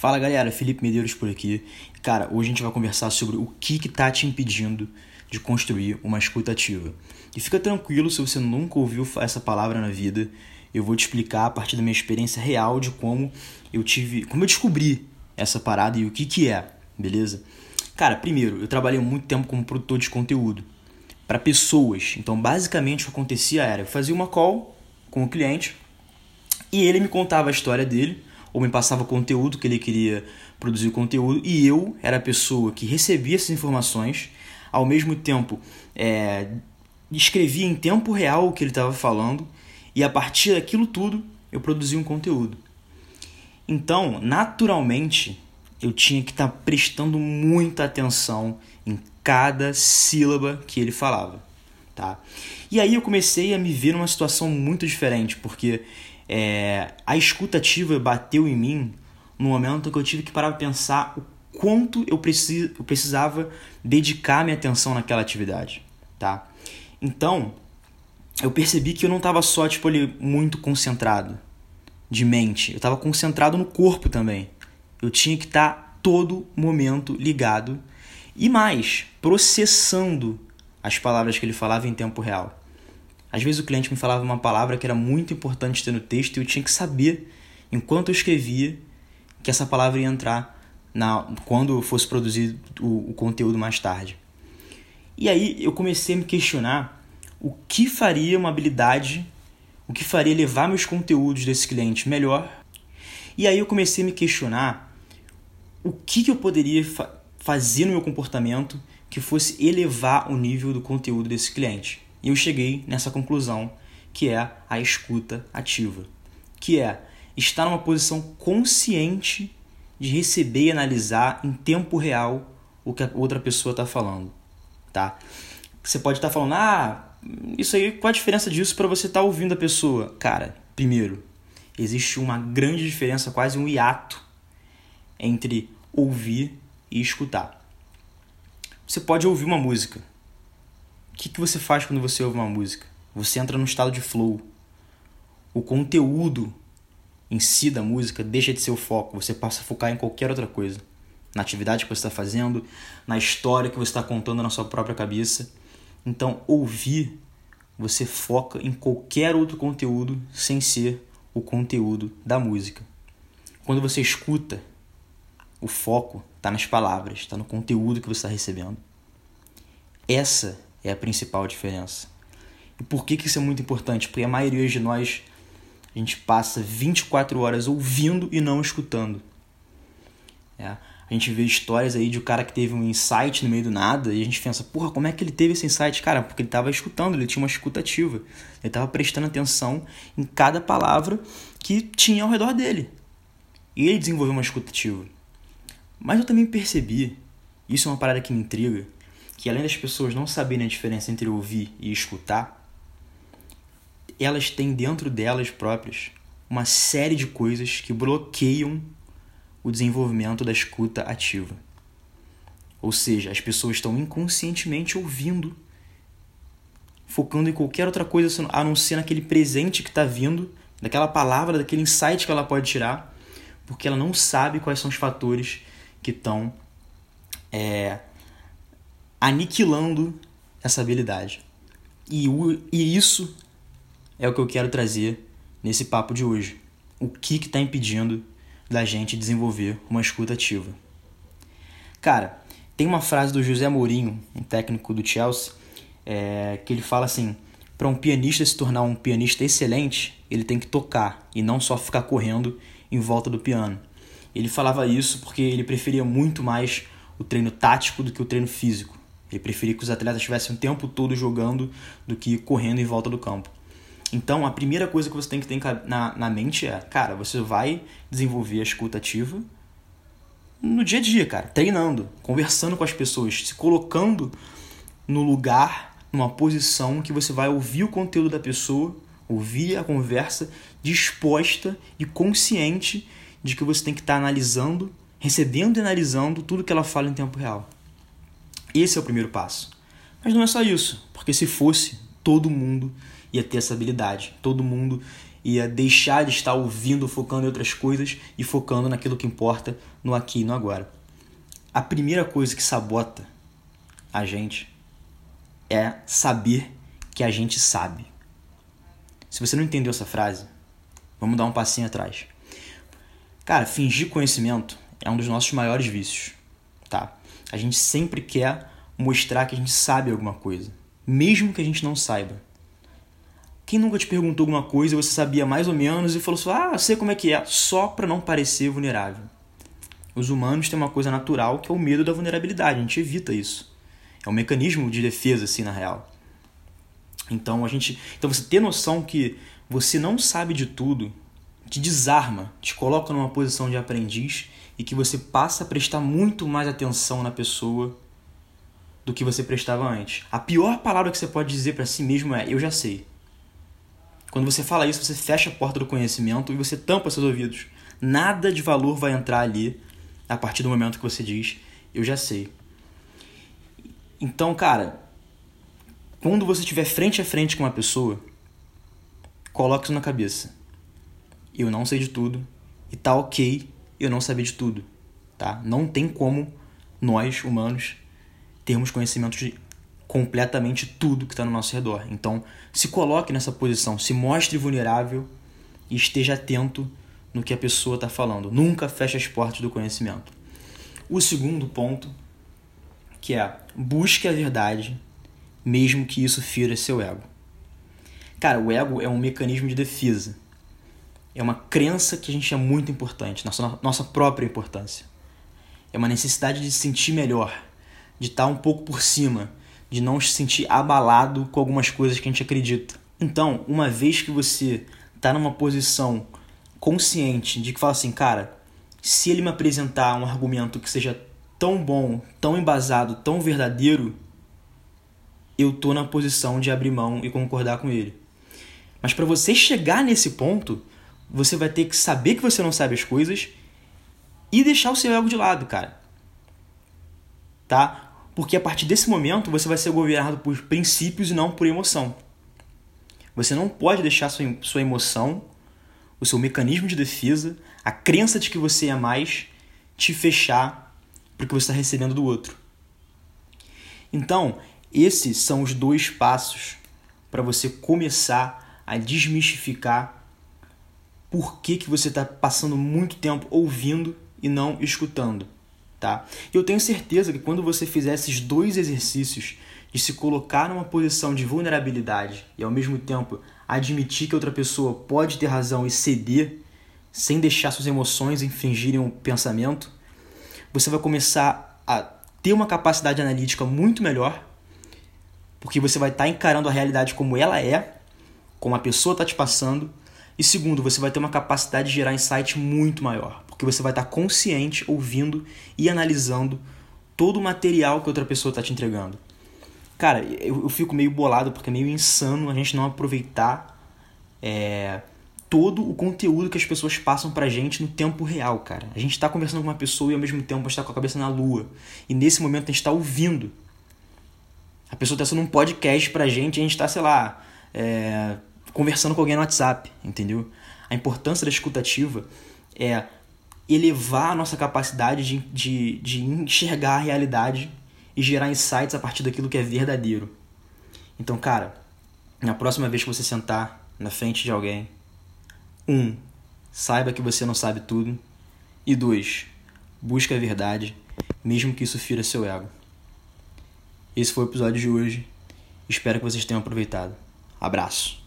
Fala galera, Felipe Medeiros por aqui. Cara, hoje a gente vai conversar sobre o que que tá te impedindo de construir uma escuta ativa. E fica tranquilo se você nunca ouviu essa palavra na vida, eu vou te explicar a partir da minha experiência real de como eu tive, como eu descobri essa parada e o que que é, beleza? Cara, primeiro, eu trabalhei muito tempo como produtor de conteúdo para pessoas. Então, basicamente o que acontecia era, eu fazia uma call com o cliente e ele me contava a história dele ou me passava conteúdo que ele queria produzir conteúdo e eu era a pessoa que recebia essas informações, ao mesmo tempo é, escrevia em tempo real o que ele estava falando e a partir daquilo tudo eu produzia um conteúdo. Então, naturalmente, eu tinha que estar tá prestando muita atenção em cada sílaba que ele falava, tá? E aí eu comecei a me ver numa situação muito diferente, porque é, a escuta ativa bateu em mim no momento que eu tive que parar para pensar o quanto eu, precis, eu precisava dedicar minha atenção naquela atividade, tá? Então, eu percebi que eu não estava só tipo ali muito concentrado de mente, eu estava concentrado no corpo também. Eu tinha que estar tá todo momento ligado e mais, processando as palavras que ele falava em tempo real. Às vezes o cliente me falava uma palavra que era muito importante ter no texto e eu tinha que saber, enquanto eu escrevia, que essa palavra ia entrar na, quando fosse produzido o, o conteúdo mais tarde. E aí eu comecei a me questionar o que faria uma habilidade, o que faria levar meus conteúdos desse cliente melhor. E aí eu comecei a me questionar o que, que eu poderia fa fazer no meu comportamento que fosse elevar o nível do conteúdo desse cliente. E eu cheguei nessa conclusão, que é a escuta ativa, que é estar numa posição consciente de receber e analisar em tempo real o que a outra pessoa está falando, tá? Você pode estar tá falando, ah, isso aí, qual a diferença disso para você estar tá ouvindo a pessoa? Cara, primeiro, existe uma grande diferença, quase um hiato entre ouvir e escutar. Você pode ouvir uma música, que, que você faz quando você ouve uma música? Você entra num estado de flow. O conteúdo em si da música deixa de ser o foco, você passa a focar em qualquer outra coisa. Na atividade que você está fazendo, na história que você está contando na sua própria cabeça. Então, ouvir, você foca em qualquer outro conteúdo sem ser o conteúdo da música. Quando você escuta, o foco está nas palavras, está no conteúdo que você está recebendo. Essa é a principal diferença. E por que, que isso é muito importante? Porque a maioria de nós a gente passa 24 horas ouvindo e não escutando. É. A gente vê histórias aí de um cara que teve um insight no meio do nada e a gente pensa, porra, como é que ele teve esse insight? Cara, porque ele estava escutando, ele tinha uma escutativa. Ele estava prestando atenção em cada palavra que tinha ao redor dele. E ele desenvolveu uma escutativa. Mas eu também percebi, isso é uma parada que me intriga, que além das pessoas não saberem a diferença entre ouvir e escutar, elas têm dentro delas próprias uma série de coisas que bloqueiam o desenvolvimento da escuta ativa. Ou seja, as pessoas estão inconscientemente ouvindo, focando em qualquer outra coisa a não ser naquele presente que está vindo, daquela palavra, daquele insight que ela pode tirar, porque ela não sabe quais são os fatores que estão é, aniquilando essa habilidade. E, o, e isso é o que eu quero trazer nesse papo de hoje. O que está impedindo da gente desenvolver uma escuta ativa? Cara, tem uma frase do José Mourinho, um técnico do Chelsea, é, que ele fala assim: para um pianista se tornar um pianista excelente, ele tem que tocar e não só ficar correndo em volta do piano. Ele falava isso porque ele preferia muito mais o treino tático do que o treino físico. Ele preferia que os atletas estivessem o tempo todo jogando do que correndo em volta do campo. Então, a primeira coisa que você tem que ter na, na mente é, cara, você vai desenvolver a escuta ativa no dia a dia, cara, treinando, conversando com as pessoas, se colocando no lugar, numa posição que você vai ouvir o conteúdo da pessoa, ouvir a conversa disposta e consciente de que você tem que estar analisando, recebendo e analisando tudo que ela fala em tempo real. Esse é o primeiro passo. Mas não é só isso, porque se fosse, todo mundo ia ter essa habilidade, todo mundo ia deixar de estar ouvindo, focando em outras coisas e focando naquilo que importa no aqui e no agora. A primeira coisa que sabota a gente é saber que a gente sabe. Se você não entendeu essa frase, vamos dar um passinho atrás. Cara, fingir conhecimento é um dos nossos maiores vícios, tá? A gente sempre quer mostrar que a gente sabe alguma coisa, mesmo que a gente não saiba. Quem nunca te perguntou alguma coisa e você sabia mais ou menos e falou assim: "Ah, sei como é que é", só para não parecer vulnerável. Os humanos têm uma coisa natural que é o medo da vulnerabilidade, a gente evita isso. É um mecanismo de defesa assim na real. Então a gente, então você ter noção que você não sabe de tudo te desarma, te coloca numa posição de aprendiz e que você passa a prestar muito mais atenção na pessoa do que você prestava antes. A pior palavra que você pode dizer para si mesmo é eu já sei. Quando você fala isso, você fecha a porta do conhecimento e você tampa seus ouvidos. Nada de valor vai entrar ali a partir do momento que você diz eu já sei. Então, cara, quando você estiver frente a frente com uma pessoa, coloque isso na cabeça. Eu não sei de tudo e tá ok eu não saber de tudo, tá? Não tem como nós, humanos, termos conhecimento de completamente tudo que está no nosso redor. Então, se coloque nessa posição, se mostre vulnerável e esteja atento no que a pessoa está falando. Nunca feche as portas do conhecimento. O segundo ponto, que é busque a verdade mesmo que isso fira seu ego. Cara, o ego é um mecanismo de defesa. É uma crença que a gente é muito importante, nossa, nossa própria importância. É uma necessidade de se sentir melhor, de estar um pouco por cima, de não se sentir abalado com algumas coisas que a gente acredita. Então, uma vez que você está numa posição consciente de que fala assim, cara, se ele me apresentar um argumento que seja tão bom, tão embasado, tão verdadeiro, eu tô na posição de abrir mão e concordar com ele. Mas para você chegar nesse ponto, você vai ter que saber que você não sabe as coisas e deixar o seu ego de lado, cara. Tá? Porque a partir desse momento você vai ser governado por princípios e não por emoção. Você não pode deixar sua, sua emoção, o seu mecanismo de defesa, a crença de que você é mais, te fechar porque você está recebendo do outro. Então, esses são os dois passos para você começar a desmistificar por que, que você está passando muito tempo ouvindo e não escutando. Tá? Eu tenho certeza que quando você fizer esses dois exercícios de se colocar numa posição de vulnerabilidade e ao mesmo tempo admitir que outra pessoa pode ter razão e ceder, sem deixar suas emoções infringirem o pensamento, você vai começar a ter uma capacidade analítica muito melhor porque você vai estar tá encarando a realidade como ela é, como a pessoa está te passando. E segundo, você vai ter uma capacidade de gerar insight muito maior, porque você vai estar tá consciente, ouvindo e analisando todo o material que outra pessoa está te entregando. Cara, eu, eu, fico meio bolado porque é meio insano a gente não aproveitar é, todo o conteúdo que as pessoas passam pra gente no tempo real, cara. A gente está conversando com uma pessoa e ao mesmo tempo está com a cabeça na lua. E nesse momento a gente está ouvindo a pessoa está sendo um podcast pra gente e a gente está, sei lá, é, conversando com alguém no WhatsApp, entendeu? A importância da escutativa é elevar a nossa capacidade de, de, de enxergar a realidade e gerar insights a partir daquilo que é verdadeiro. Então, cara, na próxima vez que você sentar na frente de alguém, um, saiba que você não sabe tudo, e dois, busque a verdade, mesmo que isso fira seu ego. Esse foi o episódio de hoje. Espero que vocês tenham aproveitado. Abraço.